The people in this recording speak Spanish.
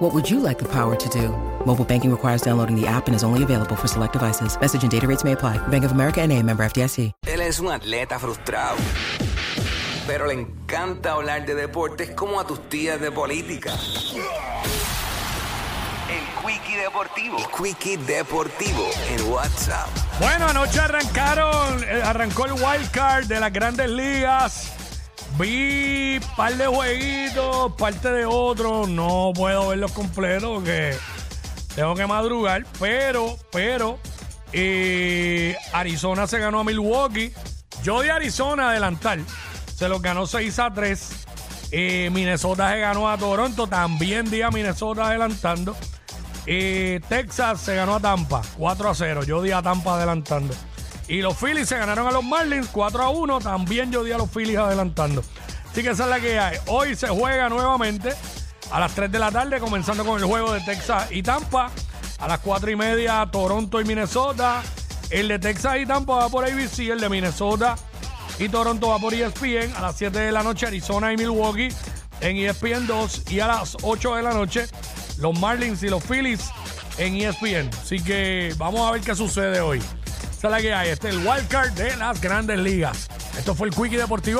What would you like the power to do? Mobile banking requires downloading the app and is only available for select devices. Message and data rates may apply. Bank of America and a member FDIC. Él es un atleta frustrado, pero le encanta hablar de deportes como a tus tías de política. El Quickie Deportivo. El Quickie Deportivo en WhatsApp. Bueno, anoche arrancaron, eh, arrancó el wild card de las grandes ligas. Vi par de jueguitos, parte de otros. No puedo verlos completos porque tengo que madrugar. Pero, pero, eh, Arizona se ganó a Milwaukee. Yo de Arizona adelantar. Se los ganó 6 a 3. Eh, Minnesota se ganó a Toronto. También di a Minnesota adelantando. Eh, Texas se ganó a Tampa 4 a 0. Yo di a Tampa adelantando. Y los Phillies se ganaron a los Marlins 4 a 1. También yo di a los Phillies adelantando. Así que esa es la que hay. Hoy se juega nuevamente a las 3 de la tarde, comenzando con el juego de Texas y Tampa. A las 4 y media, Toronto y Minnesota. El de Texas y Tampa va por ABC. El de Minnesota y Toronto va por ESPN. A las 7 de la noche, Arizona y Milwaukee en ESPN 2. Y a las 8 de la noche, los Marlins y los Phillies en ESPN. Así que vamos a ver qué sucede hoy. Esa es la que hay. Este es el wild card de las grandes ligas. Esto fue el Quickie Deportivo.